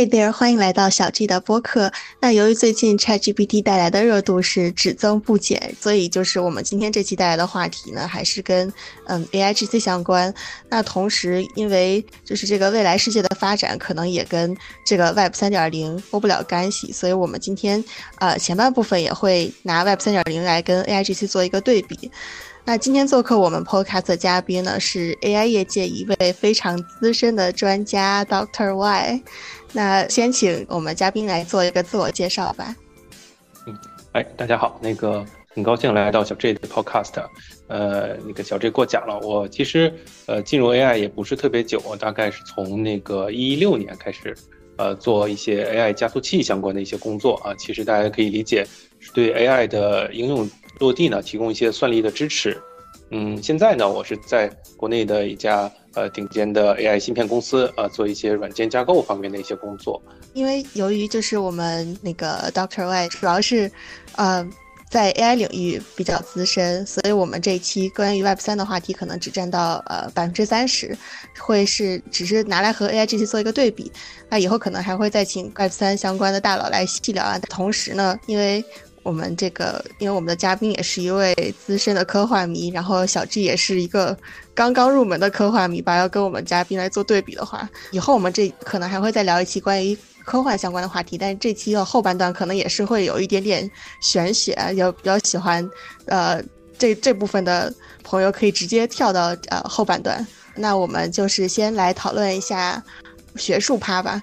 Hey there，欢迎来到小 G 的播客。那由于最近 ChatGPT 带来的热度是只增不减，所以就是我们今天这期带来的话题呢，还是跟嗯 AIGC 相关。那同时，因为就是这个未来世界的发展，可能也跟这个 Web 三点零脱不了干系，所以我们今天呃前半部分也会拿 Web 三点零来跟 AIGC 做一个对比。那今天做客我们 Podcast 的嘉宾呢，是 AI 业界一位非常资深的专家 Dr. Y。那先请我们嘉宾来做一个自我介绍吧。嗯，哎，大家好，那个很高兴来到小 J 的 Podcast。呃，那个小 J 过奖了，我其实呃进入 AI 也不是特别久，大概是从那个一六年开始，呃，做一些 AI 加速器相关的一些工作啊。其实大家可以理解，是对 AI 的应用落地呢提供一些算力的支持。嗯，现在呢，我是在国内的一家呃顶尖的 AI 芯片公司，呃，做一些软件架构方面的一些工作。因为由于就是我们那个 Doctor Y 主要是，呃，在 AI 领域比较资深，所以我们这一期关于 Web 三的话题可能只占到呃百分之三十，会是只是拿来和 AI 这些做一个对比。那以后可能还会再请 Web 三相关的大佬来细聊啊。同时呢，因为我们这个，因为我们的嘉宾也是一位资深的科幻迷，然后小 G 也是一个刚刚入门的科幻迷吧。要跟我们嘉宾来做对比的话，以后我们这可能还会再聊一期关于科幻相关的话题。但是这期的后半段可能也是会有一点点玄学，有比较喜欢呃 这这部分的朋友可以直接跳到呃后半段。那我们就是先来讨论一下学术趴吧。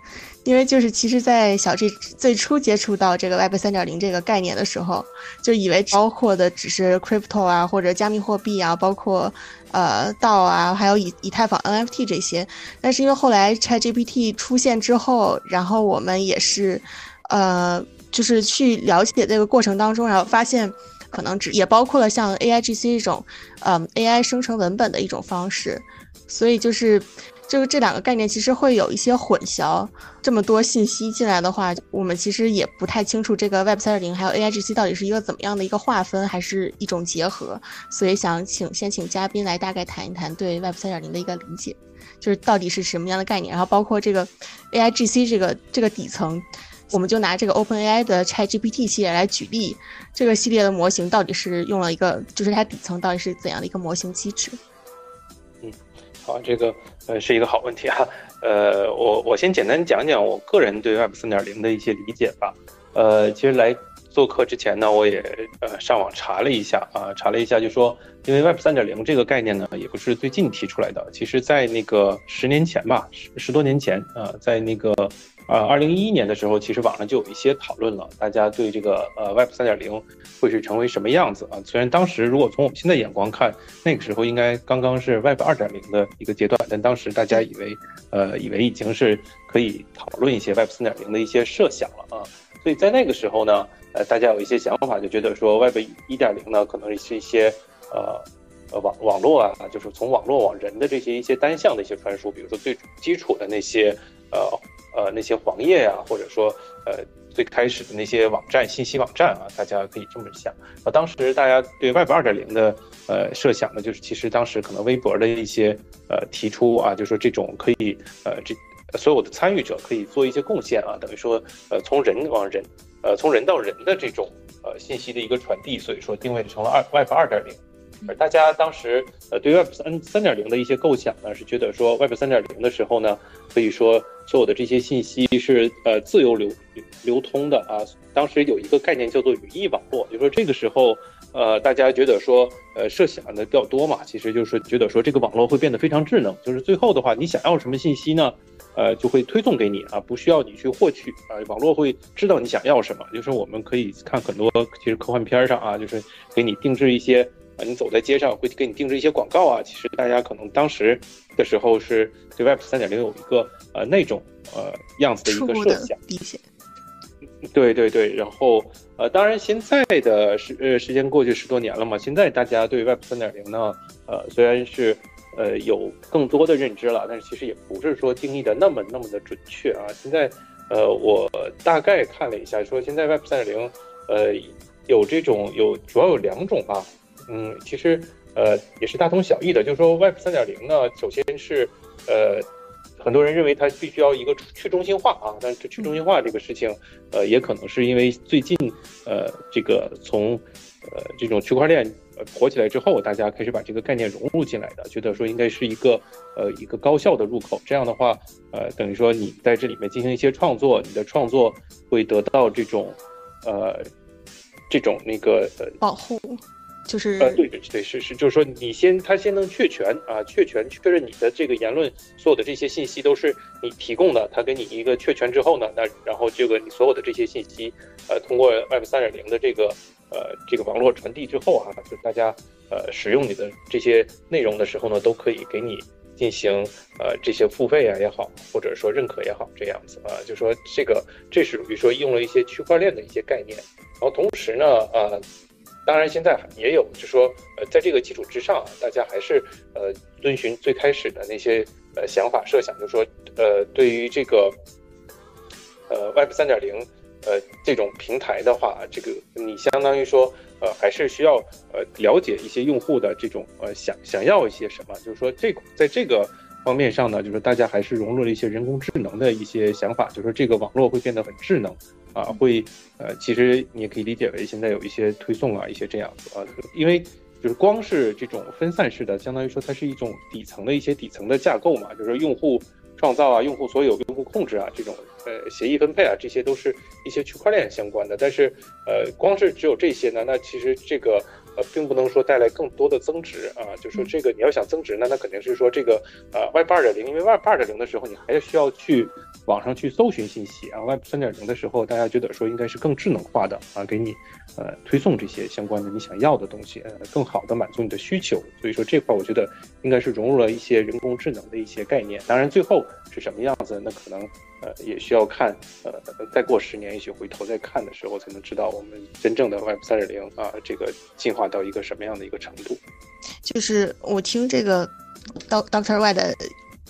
因为就是其实，在小 G 最初接触到这个 Web 三点零这个概念的时候，就以为包括的只是 crypto 啊，或者加密货币啊，包括呃道啊，还有以以太坊 NFT 这些。但是因为后来 ChatGPT 出现之后，然后我们也是，呃，就是去了解这个过程当中，然后发现可能只也包括了像 AIGC 这种，嗯，AI 生成文本的一种方式，所以就是。就是这两个概念其实会有一些混淆，这么多信息进来的话，我们其实也不太清楚这个 Web 三点零还有 AIGC 到底是一个怎么样的一个划分，还是一种结合。所以想请先请嘉宾来大概谈一谈对 Web 三点零的一个理解，就是到底是什么样的概念，然后包括这个 AIGC 这个这个底层，我们就拿这个 OpenAI 的 ChatGPT 系列来举例，这个系列的模型到底是用了一个，就是它底层到底是怎样的一个模型机制。嗯好，这个呃是一个好问题啊，呃，我我先简单讲讲我个人对 Web 三点零的一些理解吧。呃，其实来做客之前呢，我也呃上网查了一下啊，查了一下，就说因为 Web 三点零这个概念呢，也不是最近提出来的，其实在那个十年前吧，十十多年前啊，在那个。啊，二零一一年的时候，其实网上就有一些讨论了，大家对这个呃 Web 三点零会是成为什么样子啊？虽然当时如果从我们现在眼光看，那个时候应该刚刚是 Web 二点零的一个阶段，但当时大家以为，呃，以为已经是可以讨论一些 Web 三点零的一些设想了啊。所以在那个时候呢，呃，大家有一些想法，就觉得说 Web 一点零呢，可能是一些呃呃网网络啊，就是从网络往人的这些一些单向的一些传输，比如说最基础的那些呃。呃，那些黄页呀，或者说，呃，最开始的那些网站、信息网站啊，大家可以这么想。啊，当时大家对 Web 二点零的呃设想呢，就是其实当时可能微博的一些呃提出啊，就是说这种可以呃这所有的参与者可以做一些贡献啊，等于说呃从人往人，呃从人到人的这种呃信息的一个传递，所以说定位成了二 Web 二点零。而大家当时呃对 Web 三三点零的一些构想呢，是觉得说 Web 三点零的时候呢，可以说所有的这些信息是呃自由流流通的啊。当时有一个概念叫做语义网络，就说这个时候呃大家觉得说呃设想的比较多嘛，其实就是觉得说这个网络会变得非常智能，就是最后的话你想要什么信息呢，呃就会推送给你啊，不需要你去获取啊，网络会知道你想要什么。就是我们可以看很多其实科幻片上啊，就是给你定制一些。啊，你走在街上会给你定制一些广告啊。其实大家可能当时的时候是对 Web 三点零有一个呃那种呃样子的一个设想。对对对，然后呃，当然现在的时呃时间过去十多年了嘛，现在大家对 Web 三点零呢，呃虽然是呃有更多的认知了，但是其实也不是说定义的那么那么的准确啊。现在呃我大概看了一下，说现在 Web 三点零呃有这种有主要有两种吧。嗯，其实，呃，也是大同小异的。就是说，Web 三点零呢，首先是，呃，很多人认为它必须要一个去中心化啊，但是去中心化这个事情，呃，也可能是因为最近，呃，这个从，呃，这种区块链呃火起来之后，大家开始把这个概念融入进来的，觉得说应该是一个，呃，一个高效的入口。这样的话，呃，等于说你在这里面进行一些创作，你的创作会得到这种，呃，这种那个呃保护。就是呃，对对对，是是，就是说你先，他先能确权啊，确权确认你的这个言论，所有的这些信息都是你提供的，他给你一个确权之后呢，那然后这个你所有的这些信息，呃，通过 Web 三点零的这个呃这个网络传递之后啊，就大家呃使用你的这些内容的时候呢，都可以给你进行呃这些付费啊也好，或者说认可也好，这样子啊，就说这个这是比如说用了一些区块链的一些概念，然后同时呢，呃。当然，现在也有，就说，呃，在这个基础之上啊，大家还是呃遵循最开始的那些呃想法设想，就说，呃，对于这个呃 Web 三点零呃这种平台的话，这个你相当于说，呃，还是需要呃了解一些用户的这种呃想想要一些什么，就是说这在这个方面上呢，就是大家还是融入了一些人工智能的一些想法，就是说这个网络会变得很智能。啊，会，呃，其实你也可以理解为现在有一些推送啊，一些这样子啊，因为就是光是这种分散式的，相当于说它是一种底层的一些底层的架构嘛，就是用户创造啊，用户所有、用户控制啊，这种呃协议分配啊，这些都是一些区块链相关的。但是，呃，光是只有这些呢，那其实这个。呃，并不能说带来更多的增值啊，就说这个你要想增值，那那肯定是说这个呃 Web 二点零，因为 Web 二点零的时候，你还需要去网上去搜寻信息啊。Web 三点零的时候，大家觉得说应该是更智能化的啊，给你呃推送这些相关的你想要的东西，呃，更好的满足你的需求。所以说这块我觉得应该是融入了一些人工智能的一些概念。当然最后是什么样子，那可能。呃，也需要看，呃，再过十年，也许回头再看的时候，才能知道我们真正的 Web 三点零啊，这个进化到一个什么样的一个程度。就是我听这个 Doctor Y 的。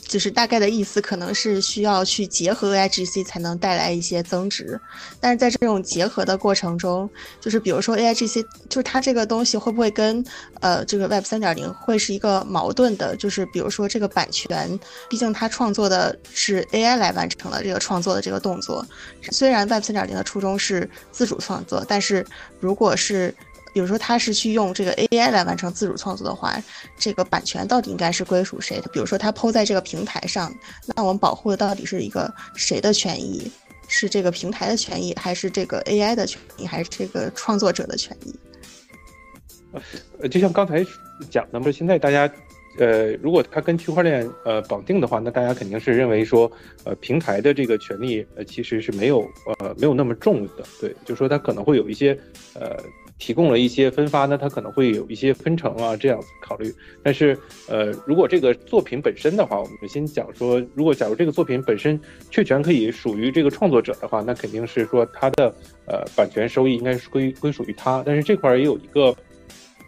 就是大概的意思，可能是需要去结合 A I G C 才能带来一些增值，但是在这种结合的过程中，就是比如说 A I G C，就是它这个东西会不会跟呃这个 Web 三点零会是一个矛盾的？就是比如说这个版权，毕竟它创作的是 A I 来完成了这个创作的这个动作，虽然 Web 三点零的初衷是自主创作，但是如果是比如说他是去用这个 AI 来完成自主创作的话，这个版权到底应该是归属谁的？比如说他抛在这个平台上，那我们保护的到底是一个谁的权益？是这个平台的权益，还是这个 AI 的权益，还是这个创作者的权益？呃，就像刚才讲的嘛，现在大家，呃，如果它跟区块链呃绑定的话，那大家肯定是认为说，呃，平台的这个权利呃其实是没有呃没有那么重的，对，就说它可能会有一些呃。提供了一些分发那他可能会有一些分成啊，这样子考虑。但是，呃，如果这个作品本身的话，我们先讲说，如果假如这个作品本身确权可以属于这个创作者的话，那肯定是说他的呃版权收益应该是归归属于他。但是这块儿也有一个。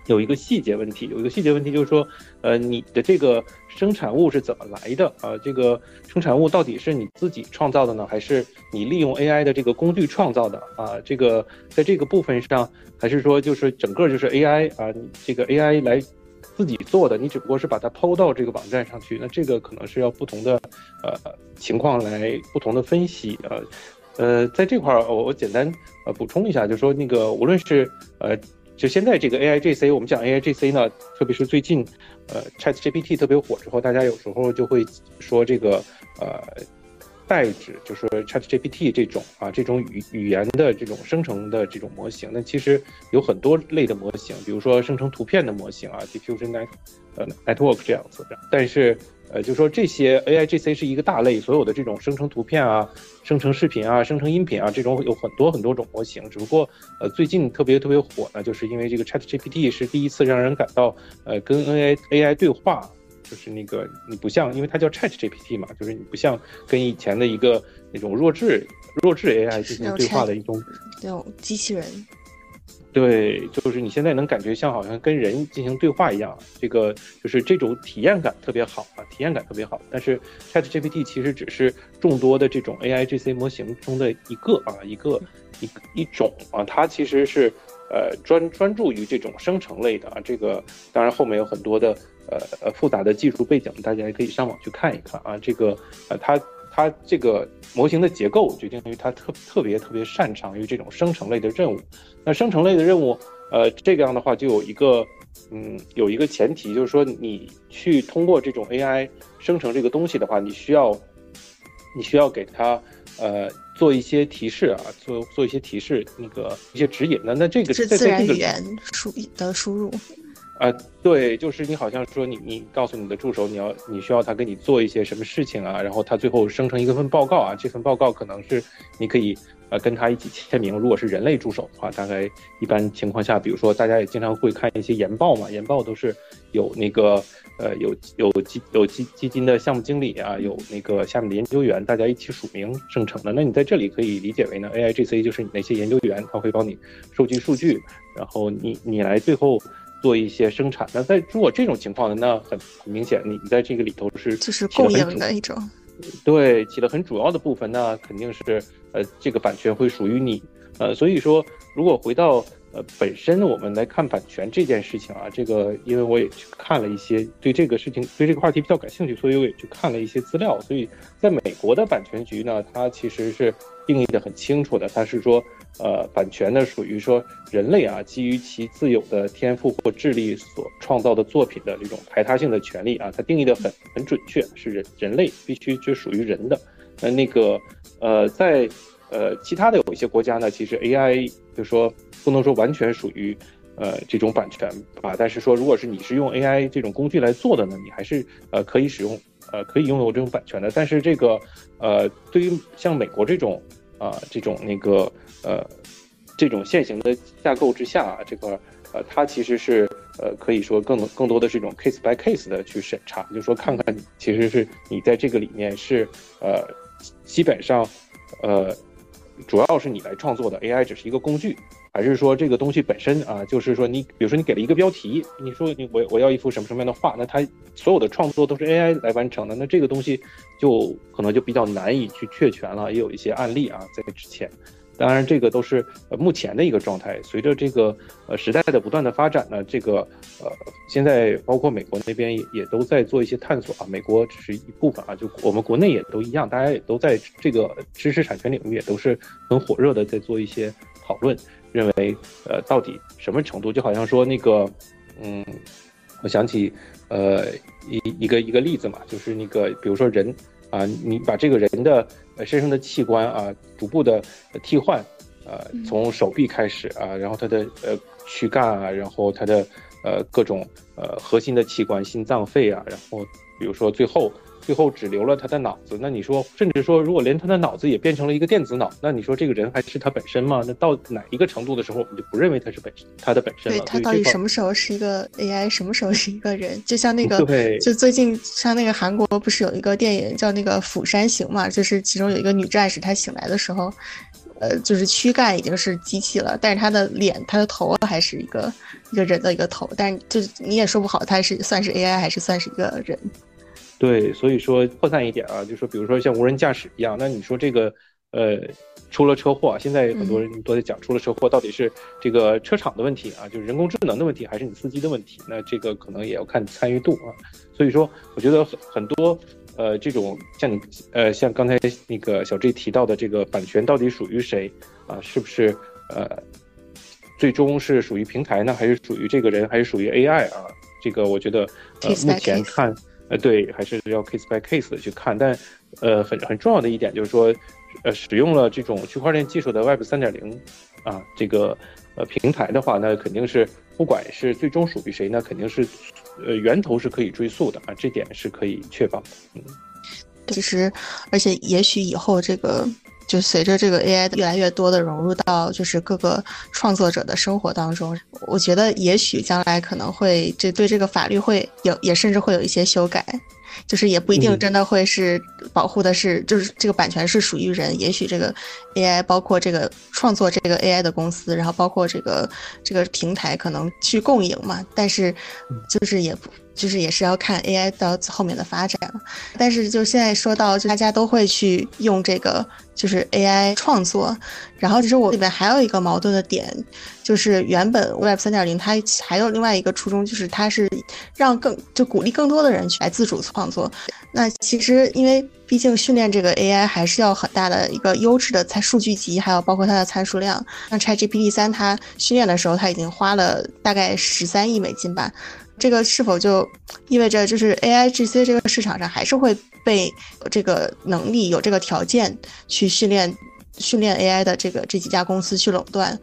有一个细节问题，有一个细节问题就是说，呃，你的这个生产物是怎么来的啊？这个生产物到底是你自己创造的呢，还是你利用 AI 的这个工具创造的啊？这个在这个部分上，还是说就是整个就是 AI 啊，这个 AI 来自己做的，你只不过是把它抛到这个网站上去，那这个可能是要不同的呃情况来不同的分析呃呃，在这块儿我我简单呃补充一下，就是说那个无论是呃。就现在这个 A I G C，我们讲 A I G C 呢，特别是最近，呃，Chat G P T 特别火之后，大家有时候就会说这个，呃，代指就是 Chat G P T 这种啊，这种语语言的这种生成的这种模型。那其实有很多类的模型，比如说生成图片的模型啊，Diffusion Net，呃，Network 这样子的。但是呃，就说这些 A I G C 是一个大类，所有的这种生成图片啊、生成视频啊、生成音频啊，这种有很多很多种模型。只不过，呃，最近特别特别火呢，就是因为这个 Chat G P T 是第一次让人感到，呃，跟 A I A I 对话，就是那个你不像，因为它叫 Chat G P T 嘛，就是你不像跟以前的一个那种弱智弱智 A I 进行对话的一种那种机器人。对，就是你现在能感觉像好像跟人进行对话一样，这个就是这种体验感特别好啊，体验感特别好。但是 Chat GPT 其实只是众多的这种 AI GC 模型中的一个啊，一个一一种啊，它其实是呃专专注于这种生成类的啊。这个当然后面有很多的呃呃复杂的技术背景，大家也可以上网去看一看啊。这个呃，它它这个模型的结构决定于它特特别特别擅长于这种生成类的任务。那生成类的任务，呃，这个样的话就有一个嗯有一个前提，就是说你去通过这种 AI 生成这个东西的话，你需要你需要给它呃做一些提示啊，做做一些提示，那个一些指引。那那这个是自然语言输的输入。啊，对，就是你好像说你你告诉你的助手你要你需要他给你做一些什么事情啊，然后他最后生成一个份报告啊，这份报告可能是你可以呃跟他一起签名。如果是人类助手的话，大概一般情况下，比如说大家也经常会看一些研报嘛，研报都是有那个呃有有基有基基金的项目经理啊，有那个下面的研究员，大家一起署名生成的。那你在这里可以理解为呢，A I G C 就是你那些研究员，他会帮你收集数据，然后你你来最后。做一些生产，那在如果这种情况呢，那很很明显，你你在这个里头是就是供应的一种，对，起了很主要的部分，那肯定是呃这个版权会属于你，呃，所以说如果回到呃本身我们来看版权这件事情啊，这个因为我也去看了一些对这个事情对这个话题比较感兴趣，所以我也去看了一些资料，所以在美国的版权局呢，它其实是定义的很清楚的，它是说。呃，版权呢属于说人类啊，基于其自有的天赋或智力所创造的作品的这种排他性的权利啊，它定义的很很准确，是人人类必须就属于人的。那那个呃，在呃其他的有一些国家呢，其实 AI 就说不能说完全属于呃这种版权啊，但是说如果是你是用 AI 这种工具来做的呢，你还是呃可以使用呃可以拥有这种版权的。但是这个呃对于像美国这种啊这种那个。呃，这种现行的架构之下啊，这个呃，它其实是呃，可以说更更多的是一种 case by case 的去审查，就是说看看其实是你在这个里面是呃，基本上呃，主要是你来创作的，AI 只是一个工具，还是说这个东西本身啊，就是说你比如说你给了一个标题，你说你我我要一幅什么什么样的画，那它所有的创作都是 AI 来完成的，那这个东西就可能就比较难以去确权了，也有一些案例啊，在之前。当然，这个都是呃目前的一个状态。随着这个呃时代的不断的发展呢，这个呃现在包括美国那边也也都在做一些探索啊。美国只是一部分啊，就我们国内也都一样，大家也都在这个知识产权领域也都是很火热的在做一些讨论，认为呃到底什么程度？就好像说那个嗯，我想起呃一一个一个例子嘛，就是那个比如说人。啊，你把这个人的呃身上的器官啊，逐步的替换，呃，从手臂开始啊，然后他的呃躯干啊，然后他的呃各种呃核心的器官，心脏、肺啊，然后比如说最后。最后只留了他的脑子，那你说，甚至说，如果连他的脑子也变成了一个电子脑，那你说这个人还是他本身吗？那到哪一个程度的时候，我们就不认为他是本他的本身了？对他到底什么时候是一个 AI，什么时候是一个人？就像那个，就最近像那个韩国不是有一个电影叫那个《釜山行》嘛？就是其中有一个女战士，她醒来的时候，呃，就是躯干已经是机器了，但是她的脸、她的头还是一个一个人的一个头，但是就你也说不好，他是算是 AI 还是算是一个人。对，所以说扩散一点啊，就说比如说像无人驾驶一样，那你说这个，呃，出了车祸，现在很多人都在讲出了车祸到底是这个车厂的问题啊，就是人工智能的问题，还是你司机的问题？那这个可能也要看参与度啊。所以说，我觉得很很多，呃，这种像你，呃，像刚才那个小 G 提到的这个版权到底属于谁啊？是不是呃，最终是属于平台呢，还是属于这个人，还是属于 AI 啊？这个我觉得，呃，目前看。呃，对，还是要 case by case 的去看，但，呃，很很重要的一点就是说，呃，使用了这种区块链技术的 Web 三点零啊，这个呃平台的话，那肯定是不管是最终属于谁，那肯定是，呃，源头是可以追溯的啊，这点是可以确保的。嗯，其实，而且也许以后这个。就随着这个 AI 越来越多的融入到就是各个创作者的生活当中，我觉得也许将来可能会这对这个法律会有也甚至会有一些修改，就是也不一定真的会是保护的是就是这个版权是属于人，也许这个 AI 包括这个创作这个 AI 的公司，然后包括这个这个平台可能去共赢嘛，但是就是也不。就是也是要看 AI 到后面的发展了。但是就现在说到，就大家都会去用这个就是 AI 创作，然后其实我里面还有一个矛盾的点，就是原本 Web 三点零它还有另外一个初衷，就是它是让更就鼓励更多的人去来自主创作。那其实因为毕竟训练这个 AI 还是要很大的一个优质的参数据集，还有包括它的参数量。像 ChatGPT 三它训练的时候，它已经花了大概十三亿美金吧。这个是否就意味着就是 AI GC 这个市场上还是会被这个能力有这个条件去训练训练 AI 的这个这几家公司去垄断？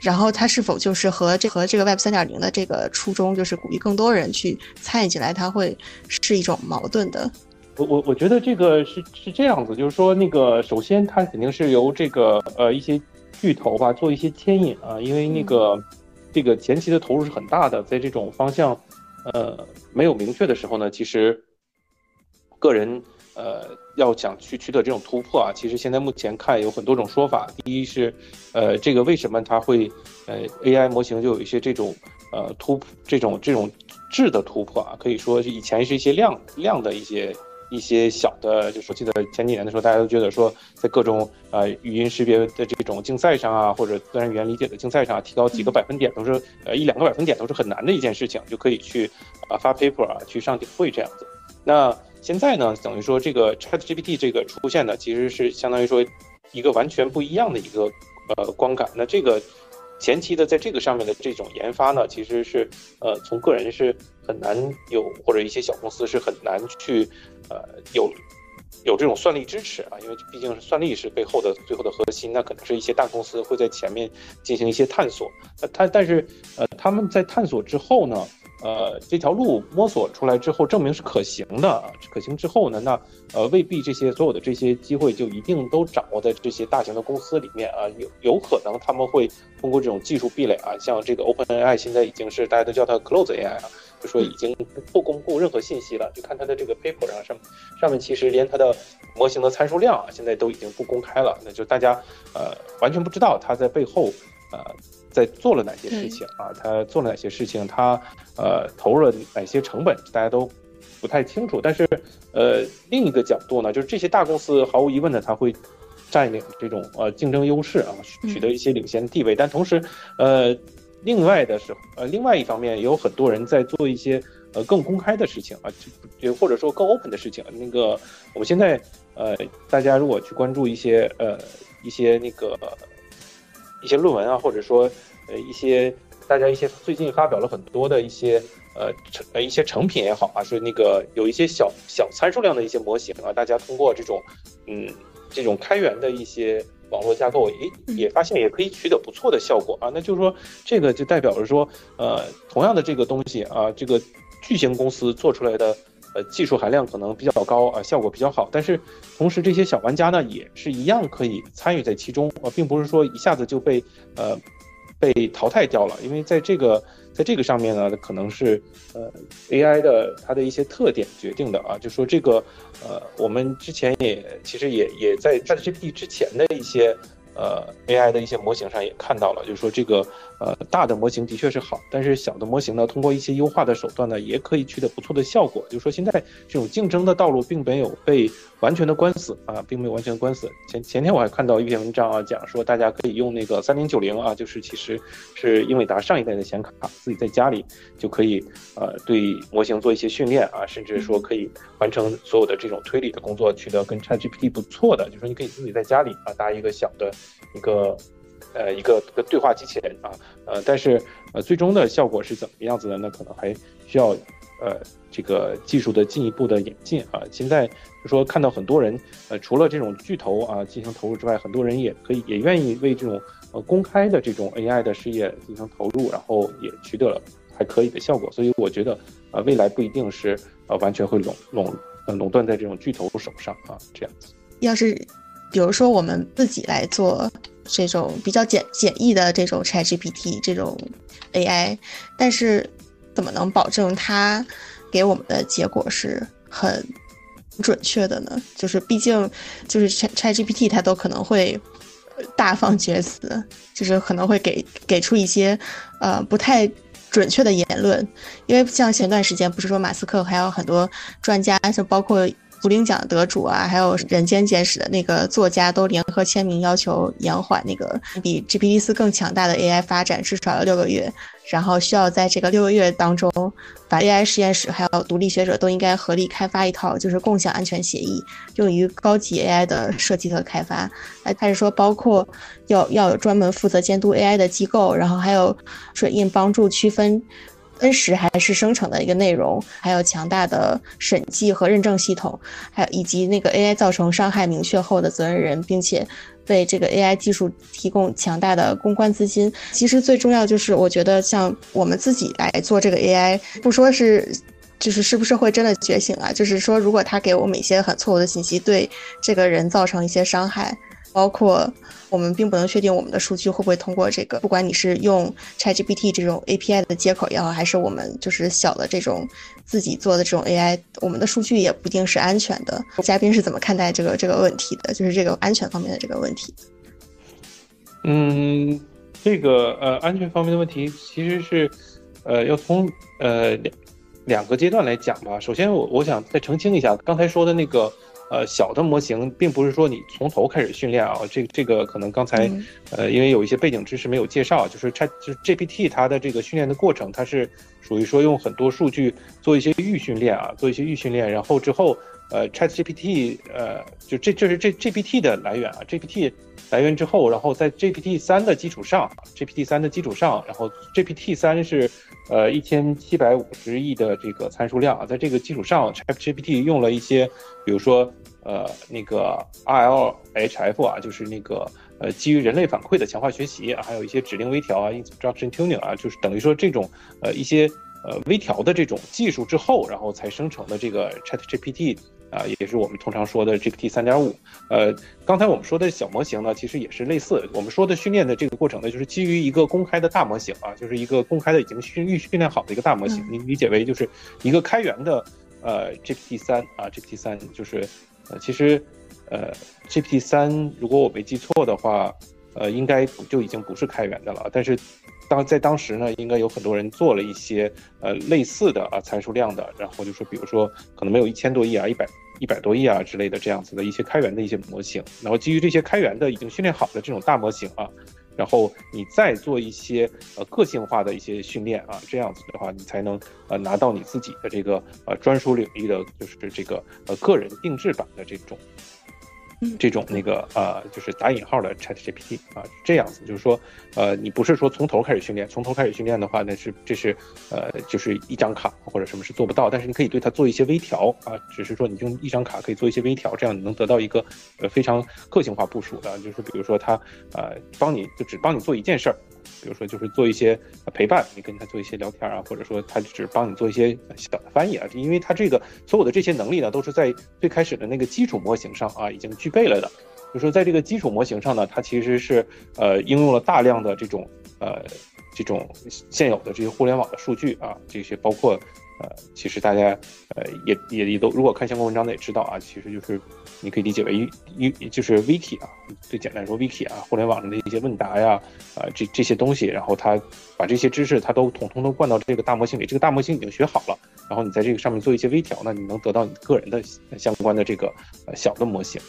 然后它是否就是和这和这个 Web 三点零的这个初衷，就是鼓励更多人去参与进来，它会是一种矛盾的？我我我觉得这个是是这样子，就是说那个首先它肯定是由这个呃一些巨头吧做一些牵引啊，因为那个这个前期的投入是很大的，在这种方向。呃，没有明确的时候呢，其实个人呃要想去取得这种突破啊，其实现在目前看有很多种说法。第一是，呃，这个为什么它会呃 AI 模型就有一些这种呃突这种这种质的突破啊？可以说是以前是一些量量的一些。一些小的，就是我记得前几年的时候，大家都觉得说，在各种呃语音识别的这种竞赛上啊，或者自然语言理解的竞赛上，提高几个百分点都是呃一两个百分点都是很难的一件事情，就可以去啊发 paper 啊，去上顶会这样子。那现在呢，等于说这个 ChatGPT 这个出现呢，其实是相当于说一个完全不一样的一个呃观感。那这个。前期的在这个上面的这种研发呢，其实是呃从个人是很难有，或者一些小公司是很难去呃有有这种算力支持啊，因为毕竟是算力是背后的最后的核心，那可能是一些大公司会在前面进行一些探索，那他但是呃他们在探索之后呢？呃，这条路摸索出来之后，证明是可行的。可行之后呢，那呃未必这些所有的这些机会就一定都掌握在这些大型的公司里面啊。有有可能他们会通过这种技术壁垒啊，像这个 OpenAI 现在已经是大家都叫它 Close AI 啊，就说已经不公布任何信息了。就看它的这个 paper 上上上面其实连它的模型的参数量啊，现在都已经不公开了。那就大家呃完全不知道它在背后呃。在做了哪些事情啊？他做了哪些事情？他呃投入了哪些成本？大家都不太清楚。但是呃另一个角度呢，就是这些大公司毫无疑问的，他会占领这种呃竞争优势啊，取得一些领先地位。但同时呃另外的时候呃另外一方面，也有很多人在做一些呃更公开的事情啊，就或者说更 open 的事情。那个我们现在呃大家如果去关注一些呃一些那个。一些论文啊，或者说，呃，一些大家一些最近发表了很多的一些呃成呃一些成品也好啊，是那个有一些小小参数量的一些模型啊，大家通过这种嗯这种开源的一些网络架构，诶也发现也可以取得不错的效果啊。那就是说，这个就代表着说，呃，同样的这个东西啊，这个巨型公司做出来的。呃，技术含量可能比较高啊，效果比较好，但是同时这些小玩家呢，也是一样可以参与在其中啊，并不是说一下子就被呃被淘汰掉了，因为在这个在这个上面呢，可能是呃 AI 的它的一些特点决定的啊，就说这个呃，我们之前也其实也也在 ChatGPT 之前的一些。呃，AI 的一些模型上也看到了，就是说这个呃大的模型的确是好，但是小的模型呢，通过一些优化的手段呢，也可以取得不错的效果。就是说现在这种竞争的道路并没有被完全的关死啊，并没有完全关死。前前天我还看到一篇文章啊，讲说大家可以用那个三零九零啊，就是其实是英伟达上一代的显卡，自己在家里就可以呃对模型做一些训练啊，甚至说可以完成所有的这种推理的工作，取得跟 ChatGPT 不错的，就说你可以自己在家里啊搭一个小的。一个，呃，一个个对话机器人啊，呃，但是呃，最终的效果是怎么样子的？那可能还需要呃这个技术的进一步的演进啊。现在就说看到很多人，呃，除了这种巨头啊进行投入之外，很多人也可以也愿意为这种呃公开的这种 AI 的事业进行投入，然后也取得了还可以的效果。所以我觉得呃未来不一定是呃完全会垄垄呃垄断在这种巨头手上啊，这样子。要是。比如说，我们自己来做这种比较简简易的这种 ChatGPT 这种 AI，但是怎么能保证它给我们的结果是很准确的呢？就是毕竟就是 ChatGPT 它都可能会大放厥词，就是可能会给给出一些呃不太准确的言论，因为像前段时间不是说马斯克还有很多专家，就包括。图灵奖得主啊，还有《人间简史》的那个作家都联合签名，要求延缓那个比 GPT 四更强大的 AI 发展，至少要六个月。然后需要在这个六个月当中，把 AI 实验室还有独立学者都应该合力开发一套就是共享安全协议，用于高级 AI 的设计和开发。哎开始说，包括要要有专门负责监督 AI 的机构，然后还有水印帮助区分。N 十还是生成的一个内容，还有强大的审计和认证系统，还有以及那个 AI 造成伤害明确后的责任人，并且为这个 AI 技术提供强大的公关资金。其实最重要就是，我觉得像我们自己来做这个 AI，不说是就是是不是会真的觉醒啊，就是说如果他给我们一些很错误的信息，对这个人造成一些伤害，包括。我们并不能确定我们的数据会不会通过这个，不管你是用 ChatGPT 这种 API 的接口也好，还是我们就是小的这种自己做的这种 AI，我们的数据也不一定是安全的。嘉宾是怎么看待这个这个问题的？就是这个安全方面的这个问题。嗯，这个呃安全方面的问题其实是呃要从呃两两个阶段来讲吧。首先我我想再澄清一下刚才说的那个。呃，小的模型并不是说你从头开始训练啊，这这个可能刚才，呃，因为有一些背景知识没有介绍，就是 Chat 就是 GPT 它的这个训练的过程，它是属于说用很多数据做一些预训练啊，做一些预训练，然后之后，呃，Chat GPT，呃，就这这是这 GPT 的来源啊，GPT 来源之后，然后在 GPT 三的基础上，GPT 三的基础上，然后 GPT 三是。呃，一千七百五十亿的这个参数量啊，在这个基础上，ChatGPT 用了一些，比如说，呃，那个 RLHF 啊，就是那个呃，基于人类反馈的强化学习啊，还有一些指令微调啊，Instruction Tuning 啊，就是等于说这种呃一些呃微调的这种技术之后，然后才生成的这个 ChatGPT。啊，也是我们通常说的 GPT 三点五。呃，刚才我们说的小模型呢，其实也是类似。我们说的训练的这个过程呢，就是基于一个公开的大模型啊，就是一个公开的已经训预训练好的一个大模型。你理解为就是一个开源的呃 GPT 三啊，GPT 三就是呃，其实呃 GPT 三如果我没记错的话，呃，应该就已经不是开源的了。但是当在当时呢，应该有很多人做了一些呃类似的啊参数量的，然后就说比如说可能没有一千多亿啊，一百。一百多亿啊之类的这样子的一些开源的一些模型，然后基于这些开源的已经训练好的这种大模型啊，然后你再做一些呃个性化的一些训练啊，这样子的话你才能呃拿到你自己的这个呃专属领域的就是这个呃个人定制版的这种。这种那个呃，就是打引号的 Chat GPT 啊，这样子，就是说，呃，你不是说从头开始训练，从头开始训练的话，那是这是呃，就是一张卡或者什么是做不到，但是你可以对它做一些微调啊，只是说你用一张卡可以做一些微调，这样你能得到一个呃非常个性化部署的，就是比如说它呃帮你就只帮你做一件事儿。比如说，就是做一些陪伴，你跟他做一些聊天啊，或者说他只是帮你做一些小的翻译啊，因为他这个所有的这些能力呢，都是在最开始的那个基础模型上啊已经具备了的。就说在这个基础模型上呢，它其实是呃应用了大量的这种呃这种现有的这些互联网的数据啊，这些包括。呃，其实大家，呃，也也也都，如果看相关文章的也知道啊，其实就是你可以理解为一就是 wiki 啊，最简单说 wiki 啊，互联网上的一些问答呀，啊，这这些东西，然后他把这些知识他都统统都灌到这个大模型里，这个大模型已经学好了，然后你在这个上面做一些微调呢，你能得到你个人的相关的这个呃小的模型。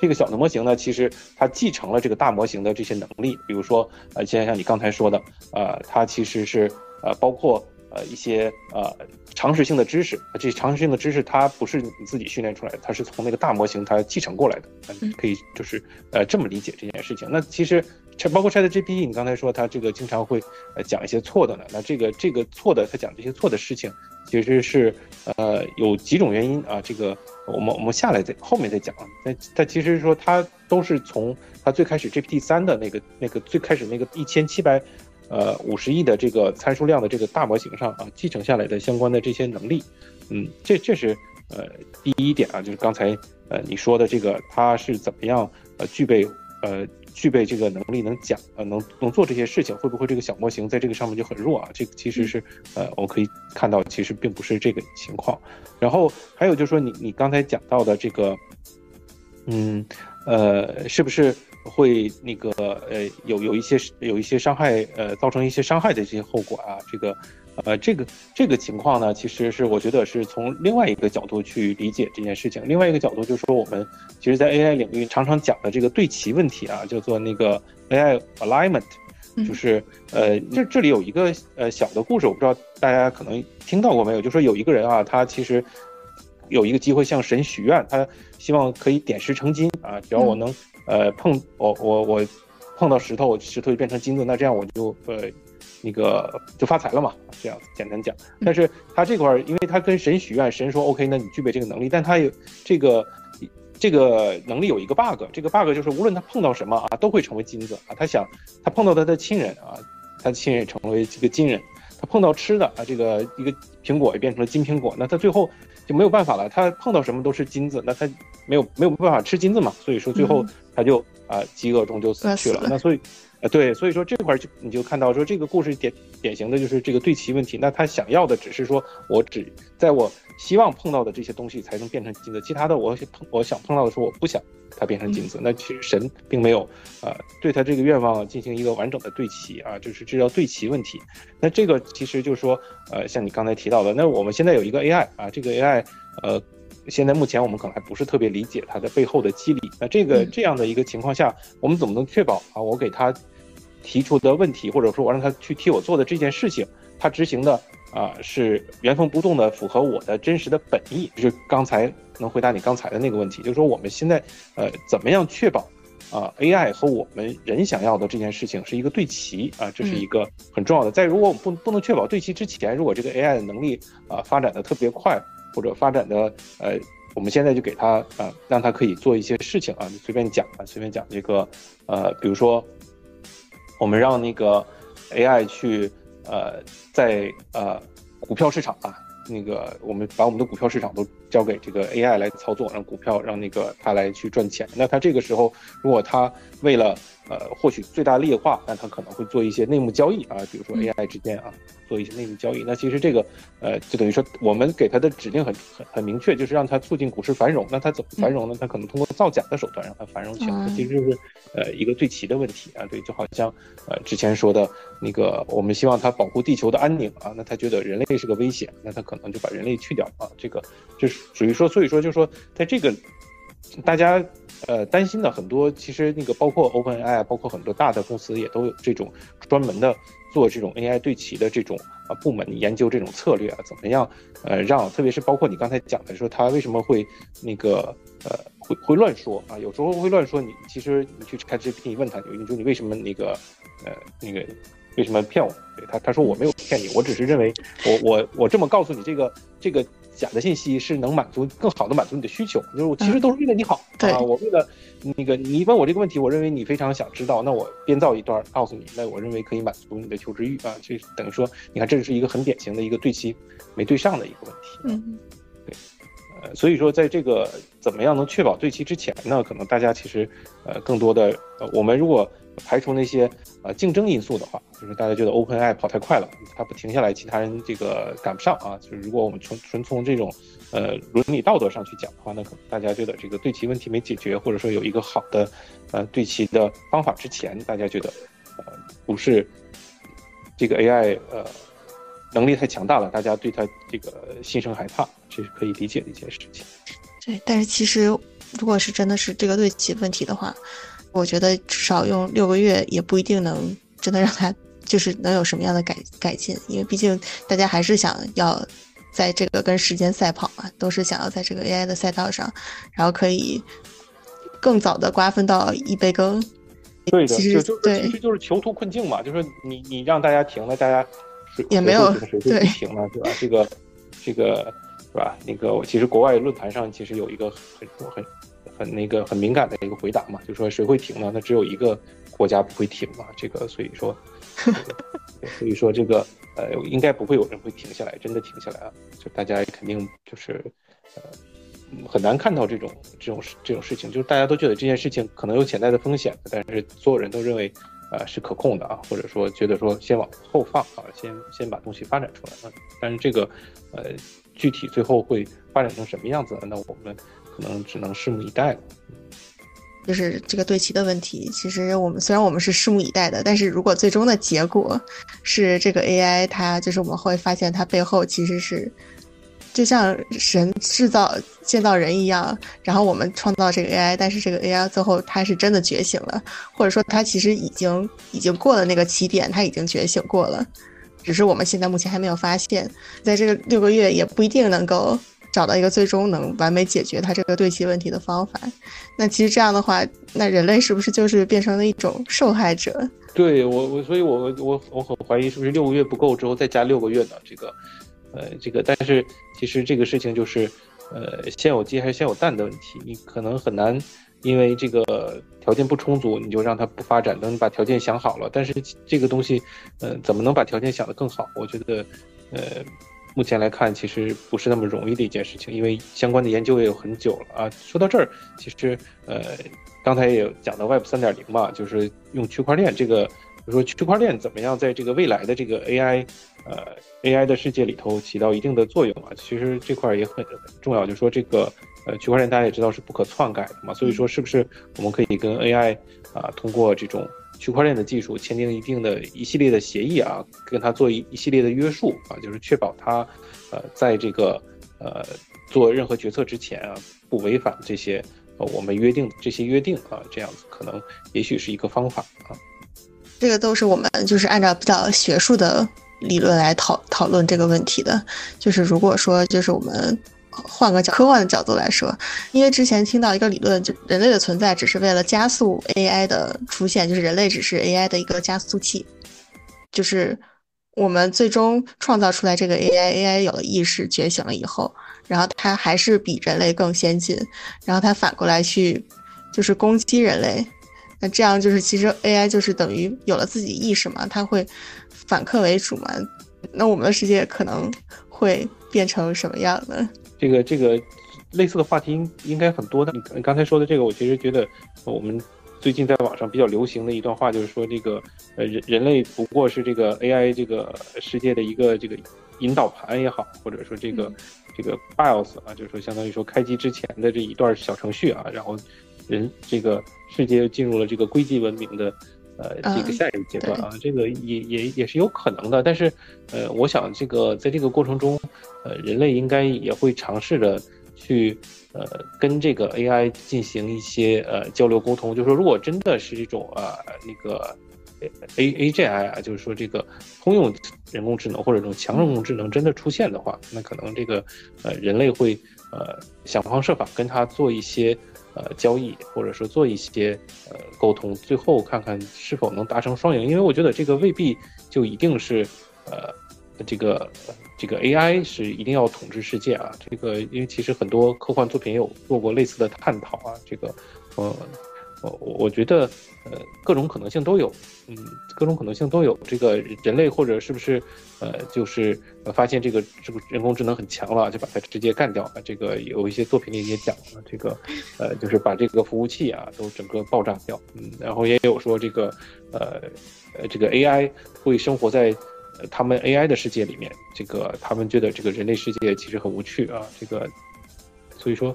这个小的模型呢，其实它继承了这个大模型的这些能力，比如说呃，就像你刚才说的，呃，它其实是呃包括。呃，一些呃常识性的知识，这些常识性的知识它不是你自己训练出来的，它是从那个大模型它继承过来的。嗯，可以就是呃这么理解这件事情。那其实包括 ChatGPT，你刚才说它这个经常会呃讲一些错的呢。那这个这个错的，它讲这些错的事情，其实是呃有几种原因啊。这个我们我们下来再后面再讲啊。那它其实说它都是从它最开始 GPT 三的那个那个最开始那个一千七百。呃，五十亿的这个参数量的这个大模型上啊，继承下来的相关的这些能力，嗯，这这是呃第一点啊，就是刚才呃你说的这个，它是怎么样呃具备呃具备这个能力能讲呃能能做这些事情，会不会这个小模型在这个上面就很弱啊？这个其实是呃我们可以看到，其实并不是这个情况。然后还有就是说你你刚才讲到的这个，嗯呃是不是？会那个呃有有一些有一些伤害呃造成一些伤害的这些后果啊，这个呃，这个这个情况呢，其实是我觉得是从另外一个角度去理解这件事情。另外一个角度就是说，我们其实，在 AI 领域常常讲的这个对齐问题啊，叫做那个 AI alignment，就是呃，这这里有一个呃小的故事，我不知道大家可能听到过没有？就说有一个人啊，他其实有一个机会向神许愿，他希望可以点石成金啊，只要我能呃碰我我我碰到石头，石头就变成金子，那这样我就呃。那个就发财了嘛，这样简单讲。但是他这块儿，因为他跟神许愿，神说 OK，那你具备这个能力，但他有这个这个能力有一个 bug，这个 bug 就是无论他碰到什么啊，都会成为金子啊。他想他碰到他的亲人啊，他的亲人也成为这个金人。他碰到吃的啊，这个一个苹果也变成了金苹果，那他最后就没有办法了。他碰到什么都是金子，那他没有没有办法吃金子嘛，所以说最后他就啊饥饿中就死去了。那所以。呃，对，所以说这块就你就看到说这个故事典典型的就是这个对齐问题。那他想要的只是说我只在我希望碰到的这些东西才能变成金子，其他的我碰我想碰到的时候我不想它变成金子。那其实神并没有啊对他这个愿望进行一个完整的对齐啊，就是这叫对齐问题。那这个其实就是说呃像你刚才提到的，那我们现在有一个 AI 啊，这个 AI 呃。现在目前我们可能还不是特别理解它的背后的机理。那这个这样的一个情况下，我们怎么能确保啊？我给他提出的问题，或者说我让他去替我做的这件事情，他执行的啊是原封不动的符合我的真实的本意？就是刚才能回答你刚才的那个问题，就是说我们现在呃怎么样确保啊 AI 和我们人想要的这件事情是一个对齐啊？这是一个很重要的。在如果我们不不能确保对齐之前，如果这个 AI 的能力啊发展的特别快。或者发展的呃，我们现在就给他啊，让他可以做一些事情啊，你随便讲啊，随便讲这个呃，比如说我们让那个 AI 去呃，在呃股票市场啊，那个我们把我们的股票市场都交给这个 AI 来操作，让股票让那个它来去赚钱。那它这个时候，如果它为了呃获取最大劣化，那它可能会做一些内幕交易啊，比如说 AI 之间啊。做一些内幕交易，那其实这个，呃，就等于说我们给他的指令很很很明确，就是让他促进股市繁荣。那他怎么繁荣呢？他可能通过造假的手段让它繁荣起来。其实就是，呃，一个对齐的问题啊。对，就好像，呃，之前说的那个，我们希望他保护地球的安宁啊，那他觉得人类是个危险，那他可能就把人类去掉啊。这个就是属于说，所以说就是说，在这个大家呃担心的很多，其实那个包括 OpenAI，包括很多大的公司也都有这种专门的。做这种 AI 对齐的这种啊部门研究这种策略啊，怎么样？呃，让特别是包括你刚才讲的说他为什么会那个呃会会乱说啊？有时候会乱说。你其实你去开 GPT，你问他，你说你为什么那个呃那个为什么骗我？对他他说我没有骗你，我只是认为我我我这么告诉你这个这个。假的信息是能满足更好的满足你的需求，就是我其实都是为了你好啊，我为了那个你问我这个问题，我认为你非常想知道，那我编造一段告诉你，那我认为可以满足你的求知欲啊，这等于说，你看这是一个很典型的一个对齐没对上的一个问题，嗯，对，呃，所以说在这个怎么样能确保对齐之前呢，可能大家其实呃更多的，呃，我们如果排除那些呃竞争因素的话，就是大家觉得 OpenAI 跑太快了，它不停下来，其他人这个赶不上啊。就是如果我们纯纯从这种呃伦理道德上去讲的话，那可能大家觉得这个对齐问题没解决，或者说有一个好的呃对齐的方法之前，大家觉得呃不是这个 AI 呃能力太强大了，大家对它这个心生害怕，这是可以理解的一件事情。对，但是其实如果是真的是这个对齐问题的话。我觉得至少用六个月也不一定能真的让它就是能有什么样的改改进，因为毕竟大家还是想要在这个跟时间赛跑嘛，都是想要在这个 AI 的赛道上，然后可以更早的瓜分到一杯羹。对的，其实对，其实就是囚徒困境嘛，就是你你让大家停了，大家也没有对停了，对吧？这个这个是吧？那个其实国外论坛上其实有一个很很。很那个很敏感的一个回答嘛，就说谁会停呢？那只有一个国家不会停嘛。这个所以说，所以说这个呃，应该不会有人会停下来，真的停下来啊。就大家肯定就是呃很难看到这种这种这种事情，就是大家都觉得这件事情可能有潜在的风险，但是所有人都认为呃是可控的啊，或者说觉得说先往后放啊，先先把东西发展出来。但是这个呃具体最后会发展成什么样子，那我们。可能只能拭目以待了。就是这个对齐的问题。其实我们虽然我们是拭目以待的，但是如果最终的结果是这个 AI 它就是我们会发现它背后其实是就像神制造建造人一样，然后我们创造这个 AI，但是这个 AI 最后它是真的觉醒了，或者说它其实已经已经过了那个起点，它已经觉醒过了，只是我们现在目前还没有发现，在这个六个月也不一定能够。找到一个最终能完美解决它这个对齐问题的方法，那其实这样的话，那人类是不是就是变成了一种受害者？对我，我所以，我我我很怀疑是不是六个月不够之后再加六个月呢？这个，呃，这个，但是其实这个事情就是，呃，先有鸡还是先有蛋的问题，你可能很难因为这个条件不充足，你就让它不发展。等你把条件想好了，但是这个东西，呃，怎么能把条件想得更好？我觉得，呃。目前来看，其实不是那么容易的一件事情，因为相关的研究也有很久了啊。说到这儿，其实呃，刚才也讲到 Web 三点零嘛，就是用区块链这个，比如说区块链怎么样在这个未来的这个 AI 呃 AI 的世界里头起到一定的作用啊。其实这块也很重要，就是说这个呃区块链大家也知道是不可篡改的嘛，所以说是不是我们可以跟 AI 啊通过这种。区块链的技术签订一定的一系列的协议啊，跟他做一一系列的约束啊，就是确保他，呃，在这个呃做任何决策之前啊，不违反这些呃我们约定这些约定啊，这样子可能也许是一个方法啊。这个都是我们就是按照比较学术的理论来讨讨论这个问题的，就是如果说就是我们。换个角科幻的角度来说，因为之前听到一个理论，就人类的存在只是为了加速 AI 的出现，就是人类只是 AI 的一个加速器，就是我们最终创造出来这个 AI，AI 有了意识觉醒了以后，然后它还是比人类更先进，然后它反过来去就是攻击人类，那这样就是其实 AI 就是等于有了自己意识嘛，它会反客为主嘛，那我们的世界可能会变成什么样呢？这个这个类似的话题应应该很多的。你刚才说的这个，我其实觉得我们最近在网上比较流行的一段话，就是说这个呃人人类不过是这个 AI 这个世界的一个这个引导盘也好，或者说这个这个 BIOS 啊，就是说相当于说开机之前的这一段小程序啊，然后人这个世界进入了这个硅基文明的。呃，这个下一个阶段啊，这个也也也是有可能的。但是，呃，我想这个在这个过程中，呃，人类应该也会尝试着去，呃，跟这个 AI 进行一些呃交流沟通。就是说，如果真的是这种啊那个 A A G I 啊，就是说这个通用人工智能或者这种强人工智能真的出现的话，那可能这个呃人类会呃想方设法跟它做一些。呃，交易或者说做一些呃沟通，最后看看是否能达成双赢。因为我觉得这个未必就一定是，呃，这个这个 AI 是一定要统治世界啊。这个因为其实很多科幻作品也有做过类似的探讨啊。这个，呃。我我觉得，呃，各种可能性都有，嗯，各种可能性都有。这个人类或者是不是，呃，就是发现这个这个人工智能很强了，就把它直接干掉。这个有一些作品里也讲了，这个，呃，就是把这个服务器啊都整个爆炸掉。嗯，然后也有说这个，呃，呃，这个 AI 会生活在他们 AI 的世界里面。这个他们觉得这个人类世界其实很无趣啊。这个，所以说，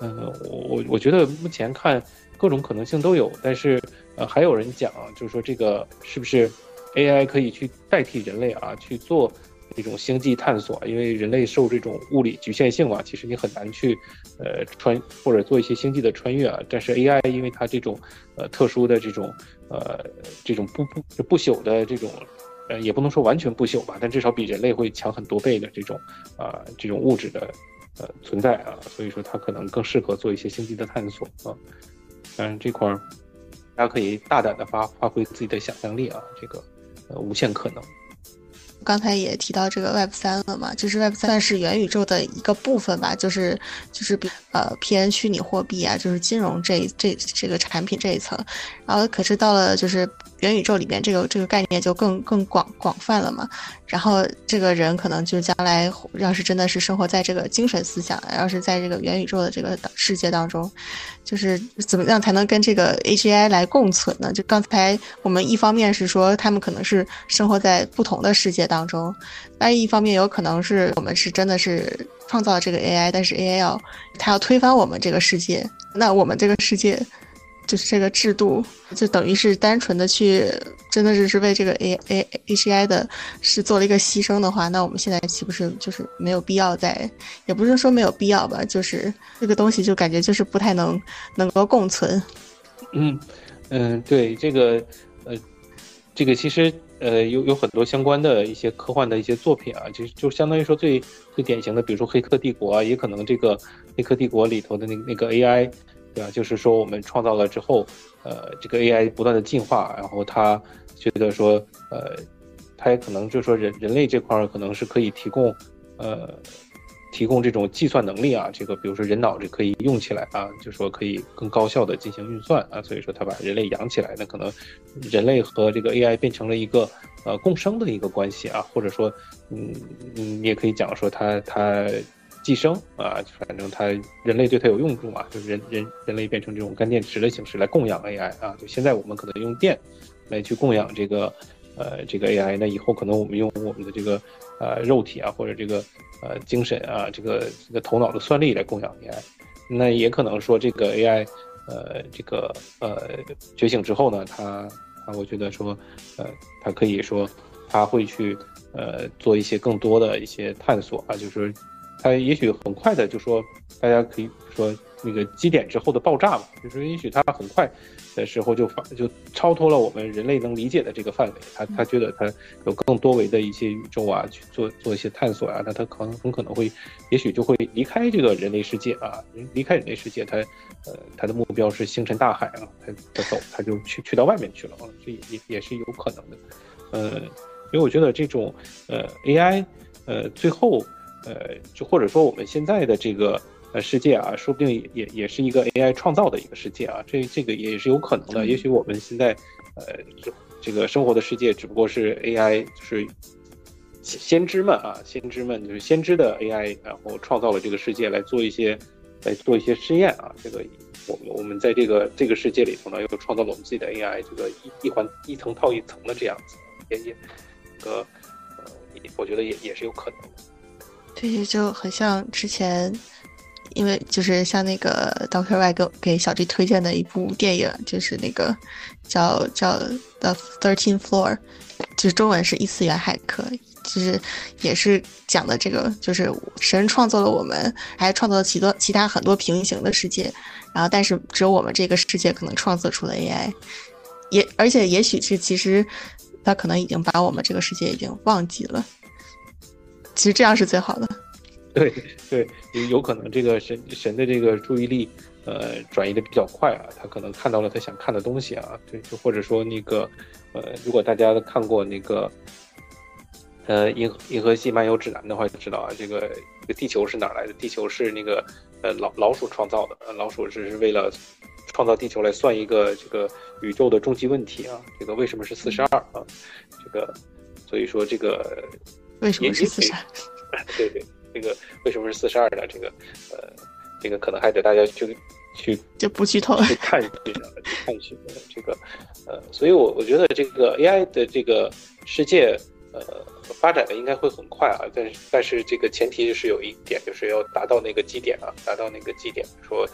嗯，我我我觉得目前看。各种可能性都有，但是，呃，还有人讲，就是说这个是不是 AI 可以去代替人类啊，去做这种星际探索？因为人类受这种物理局限性嘛，其实你很难去，呃，穿或者做一些星际的穿越啊。但是 AI 因为它这种，呃，特殊的这种，呃，这种不不不朽的这种，呃，也不能说完全不朽吧，但至少比人类会强很多倍的这种，啊，这种物质的，呃，存在啊。所以说它可能更适合做一些星际的探索啊。但是，这块儿大家可以大胆的发发挥自己的想象力啊，这个呃无限可能。刚才也提到这个 Web 三了嘛，就是 Web 三是元宇宙的一个部分吧，就是就是比呃偏虚拟货币啊，就是金融这这这个产品这一层，然后可是到了就是元宇宙里面，这个这个概念就更更广广泛了嘛。然后这个人可能就将来要是真的是生活在这个精神思想，要是在这个元宇宙的这个世界当中，就是怎么样才能跟这个 AGI 来共存呢？就刚才我们一方面是说他们可能是生活在不同的世界当当中，那一方面有可能是我们是真的是创造了这个 AI，但是 AI 要它要推翻我们这个世界，那我们这个世界就是这个制度，就等于是单纯的去，真的是是为这个 A A H I 的是做了一个牺牲的话，那我们现在岂不是就是没有必要再，也不是说没有必要吧，就是这个东西就感觉就是不太能能够共存。嗯嗯，对这个呃，这个其实呃有有很多相关的一些科幻的一些作品啊，就就相当于说最最典型的，比如说《黑客帝国》啊，也可能这个《黑客帝国》里头的那那个 A I。对吧？就是说，我们创造了之后，呃，这个 AI 不断的进化，然后它觉得说，呃，它也可能就是说，人人类这块可能是可以提供，呃，提供这种计算能力啊，这个比如说人脑这可以用起来啊，就说可以更高效的进行运算啊，所以说他把人类养起来，那可能人类和这个 AI 变成了一个呃共生的一个关系啊，或者说，嗯嗯，你也可以讲说他他。寄生啊，反正它人类对它有用处嘛，就是人人人类变成这种干电池的形式来供养 AI 啊。就现在我们可能用电来去供养这个呃这个 AI，那以后可能我们用我们的这个呃肉体啊或者这个呃精神啊这个这个头脑的算力来供养 AI。那也可能说这个 AI 呃这个呃觉醒之后呢，它啊我觉得说呃它可以说它会去呃做一些更多的一些探索啊，就是。它也许很快的就说，大家可以说那个基点之后的爆炸嘛，就是也许它很快的时候就发就超脱了我们人类能理解的这个范围，他他觉得他有更多维的一些宇宙啊，去做做一些探索啊，那他可能很可能会，也许就会离开这个人类世界啊，离开人类世界，他呃他的目标是星辰大海啊，他他走他就去去到外面去了啊，这也也也是有可能的，呃，因为我觉得这种呃 AI 呃最后。呃，就或者说我们现在的这个呃世界啊，说不定也也也是一个 AI 创造的一个世界啊，这这个也是有可能的。也许我们现在呃这这个生活的世界只不过是 AI，就是先知们啊，先知们就是先知的 AI，然后创造了这个世界来做一些来做一些试验啊。这个我们我们在这个这个世界里头呢，又创造了我们自己的 AI，这个一一环一层套一层的这样子，也也个呃，我觉得也也是有可能的。对，就很像之前，因为就是像那个 Doctor Y 给给小 G 推荐的一部电影，就是那个叫叫 The Thirteen Floor，就是中文是异次元骇客，就是也是讲的这个，就是神创造了我们，还创造了其多其他很多平行的世界，然后但是只有我们这个世界可能创造出了 AI，也而且也许是其实他可能已经把我们这个世界已经忘记了。其实这样是最好的，对 对，有可能这个神神的这个注意力，呃，转移的比较快啊，他可能看到了他想看的东西啊，对，就或者说那个，呃，如果大家看过那个，呃，银银河系漫游指南的话，就知道啊，这个这个地球是哪来的？地球是那个呃老老鼠创造的，老鼠只是为了创造地球来算一个这个宇宙的终极问题啊，这个为什么是四十二啊？这个，所以说这个。为什么是四十二？对 对，这个为什么是四十二呢？这个呃，这个可能还得大家去去就不剧透去看去看去这个呃，所以我我觉得这个 AI 的这个世界呃发展的应该会很快啊，但是但是这个前提就是有一点就是要达到那个基点啊，达到那个基点，说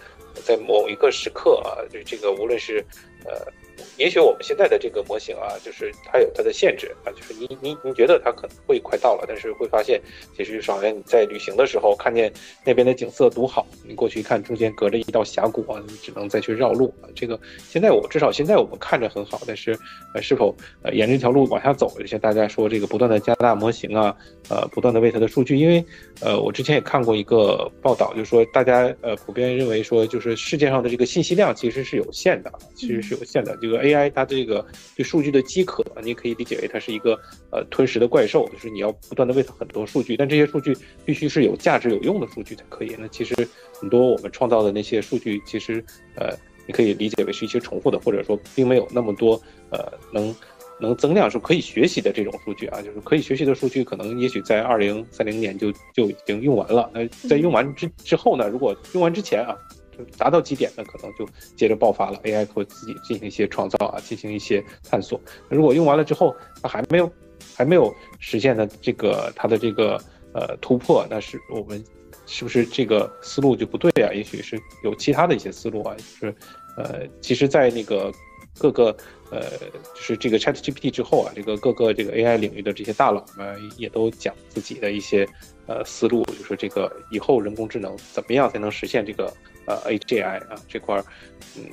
在某一个时刻啊，就这个无论是呃。也许我们现在的这个模型啊，就是它有它的限制啊，就是你你你觉得它可能会快到了，但是会发现，其实好像你在旅行的时候看见那边的景色独好，你过去一看，中间隔着一道峡谷啊，你只能再去绕路啊。这个现在我至少现在我们看着很好，但是呃，是否呃沿着这条路往下走，就像大家说这个不断的加大模型啊，呃，不断的为它的数据，因为呃，我之前也看过一个报道，就是说大家呃普遍认为说，就是世界上的这个信息量其实是有限的，其实是有限的，这个 AI 它这个对数据的饥渴，你可以理解为它是一个呃吞食的怪兽，就是你要不断的喂它很多数据，但这些数据必须是有价值有用的数据才可以。那其实很多我们创造的那些数据，其实呃你可以理解为是一些重复的，或者说并没有那么多呃能能增量是可以学习的这种数据啊，就是可以学习的数据，可能也许在二零三零年就就已经用完了。那在用完之之后呢，如果用完之前啊。达到极点，那可能就接着爆发了。AI 会自己进行一些创造啊，进行一些探索。如果用完了之后，它还没有还没有实现的这个它的这个呃突破，那是我们是不是这个思路就不对啊？也许是有其他的一些思路啊，就是呃，其实，在那个各个呃，就是这个 Chat GPT 之后啊，这个各个这个 AI 领域的这些大佬们也都讲自己的一些呃思路，就说这个以后人工智能怎么样才能实现这个呃 AGI 啊这块儿，嗯，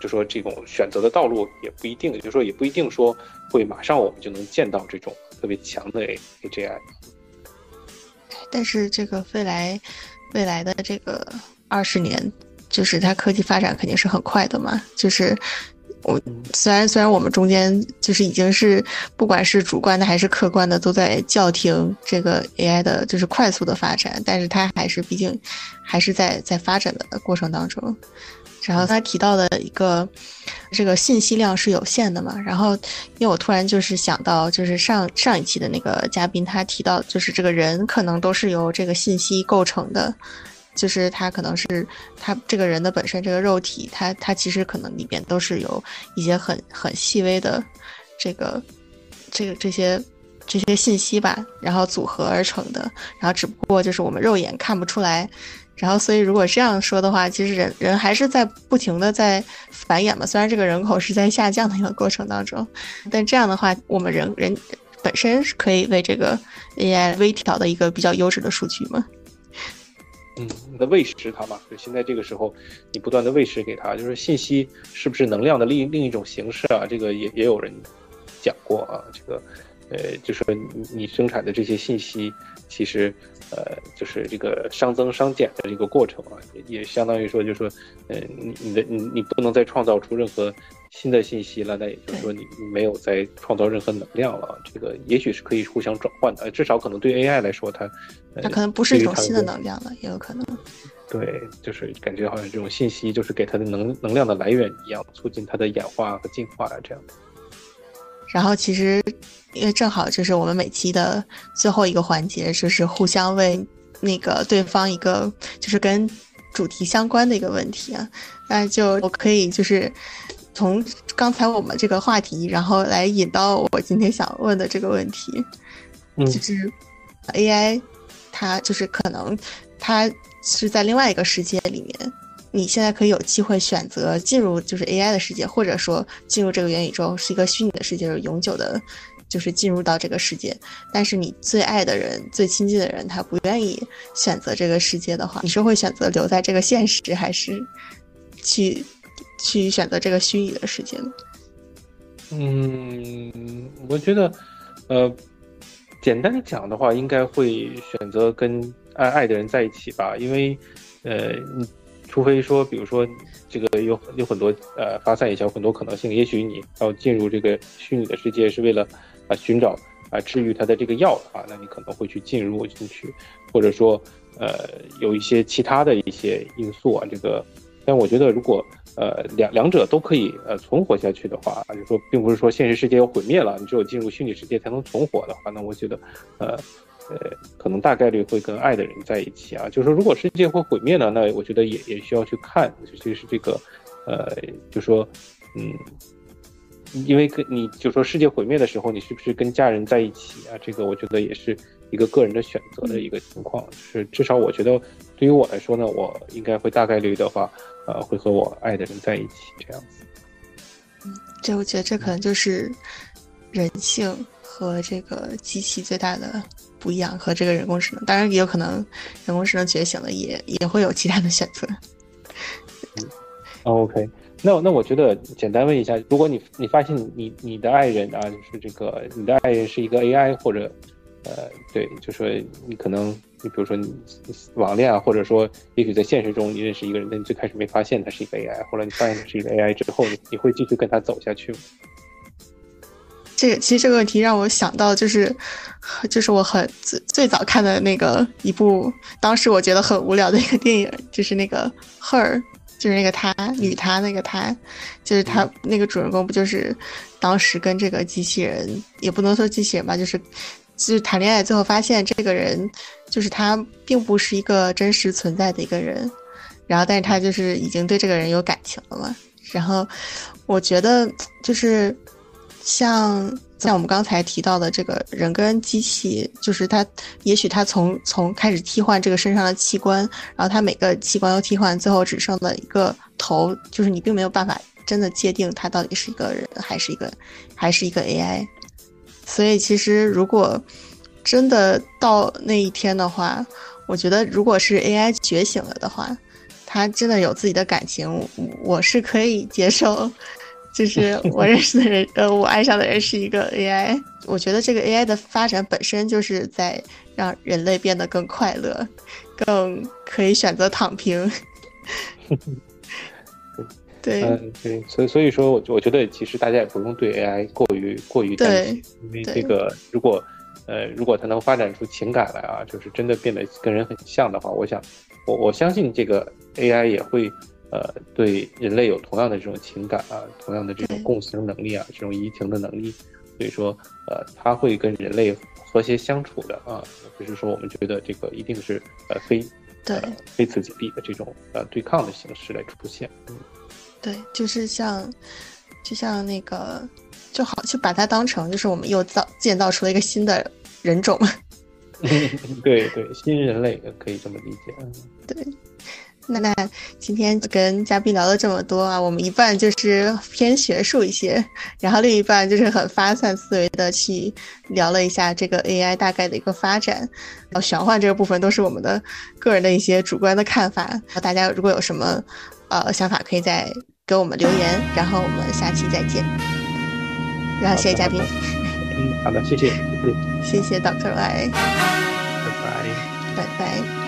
就说这种选择的道路也不一定，就说也不一定说会马上我们就能见到这种特别强的 AGI。但是这个未来未来的这个二十年。就是它科技发展肯定是很快的嘛，就是我虽然虽然我们中间就是已经是不管是主观的还是客观的都在叫停这个 AI 的就是快速的发展，但是它还是毕竟还是在在发展的过程当中。然后他提到的一个这个信息量是有限的嘛，然后因为我突然就是想到就是上上一期的那个嘉宾他提到就是这个人可能都是由这个信息构成的。就是他可能是他这个人的本身这个肉体，他他其实可能里边都是有一些很很细微的这个这个这些这些信息吧，然后组合而成的，然后只不过就是我们肉眼看不出来，然后所以如果这样说的话，其实人人还是在不停的在繁衍嘛，虽然这个人口是在下降的一个过程当中，但这样的话，我们人人本身是可以为这个 AI 微调的一个比较优质的数据嘛。嗯，的喂食它嘛，就现在这个时候，你不断的喂食给它，就是信息是不是能量的另另一种形式啊？这个也也有人讲过啊，这个，呃，就说你你生产的这些信息，其实，呃，就是这个熵增熵减的这个过程啊，也也相当于说，就是说，呃，你你的你你不能再创造出任何。新的信息了，那也就是说你没有再创造任何能量了。这个也许是可以互相转换的，至少可能对 AI 来说，它它可能不是一种新的能量了，也有可能。对，就是感觉好像这种信息就是给它的能能量的来源一样，促进它的演化和进化啊，这样的。然后其实因为正好就是我们每期的最后一个环节，就是互相问那个对方一个就是跟主题相关的一个问题啊，那就我可以就是。从刚才我们这个话题，然后来引到我今天想问的这个问题，就是 AI，它就是可能它是在另外一个世界里面，你现在可以有机会选择进入就是 AI 的世界，或者说进入这个元宇宙是一个虚拟的世界，是永久的，就是进入到这个世界。但是你最爱的人、最亲近的人，他不愿意选择这个世界的话，你是会选择留在这个现实，还是去？去选择这个虚拟的世界呢？嗯，我觉得，呃，简单讲的话，应该会选择跟爱爱的人在一起吧，因为，呃，除非说，比如说，这个有有很多呃发散一下有很多可能性，也许你要进入这个虚拟的世界是为了啊寻找啊治愈他的这个药啊，那你可能会去进入进去，或者说，呃，有一些其他的一些因素啊，这个，但我觉得如果。呃，两两者都可以呃存活下去的话，就说并不是说现实世界要毁灭了，你只有进入虚拟世界才能存活的话，那我觉得，呃呃，可能大概率会跟爱的人在一起啊。就是说，如果世界会毁灭呢，那我觉得也也需要去看，就是这个，呃，就说，嗯，因为跟你就说世界毁灭的时候，你是不是跟家人在一起啊？这个我觉得也是一个个人的选择的一个情况。是至少我觉得对于我来说呢，我应该会大概率的话。呃，会和我爱的人在一起这样子。嗯，这我觉得这可能就是人性和这个机器最大的不一样，和这个人工智能。当然，也有可能人工智能觉醒了，也也会有其他的选择。嗯，OK，那那我觉得简单问一下，如果你你发现你你的爱人啊，就是这个你的爱人是一个 AI 或者呃，对，就说你可能。你比如说你网恋啊，或者说也许在现实中你认识一个人，但你最开始没发现他是一个 AI，后来你发现他是一个 AI 之后，你你会继续跟他走下去吗？这个其实这个问题让我想到，就是就是我很最最早看的那个一部，当时我觉得很无聊的一个电影，就是那个 Her，就是那个她女她那个她，就是她那个主人公不就是当时跟这个机器人，也不能说机器人吧，就是。就是谈恋爱，最后发现这个人就是他，并不是一个真实存在的一个人，然后但是他就是已经对这个人有感情了嘛。然后我觉得就是像像我们刚才提到的这个人跟机器，就是他也许他从从开始替换这个身上的器官，然后他每个器官都替换，最后只剩了一个头，就是你并没有办法真的界定他到底是一个人还是一个还是一个 AI。所以其实如果真的到那一天的话，我觉得如果是 AI 觉醒了的话，它真的有自己的感情，我是可以接受。就是我认识的人，呃，我爱上的人是一个 AI。我觉得这个 AI 的发展本身就是在让人类变得更快乐，更可以选择躺平。对，嗯，对，所以所以说，我我觉得其实大家也不用对 AI 过于过于担心，因为这个如果呃如果它能发展出情感来啊，就是真的变得跟人很像的话，我想我我相信这个 AI 也会。呃，对人类有同样的这种情感啊，同样的这种共情能力啊，这种移情的能力，所以说，呃，它会跟人类和谐相处的啊，不是说我们觉得这个一定是呃非对非此即彼的这种呃对抗的形式来出现。嗯，对，就是像就像那个就好，就把它当成就是我们又造建造出了一个新的人种。对对，新人类可以这么理解。嗯，对。那那今天跟嘉宾聊了这么多啊，我们一半就是偏学术一些，然后另一半就是很发散思维的去聊了一下这个 AI 大概的一个发展，然后玄幻这个部分都是我们的个人的一些主观的看法。大家如果有什么呃想法，可以再给我们留言，然后我们下期再见。然后谢谢嘉宾。嗯，好的，谢谢。谢谢 Doctor Y。拜拜。拜拜。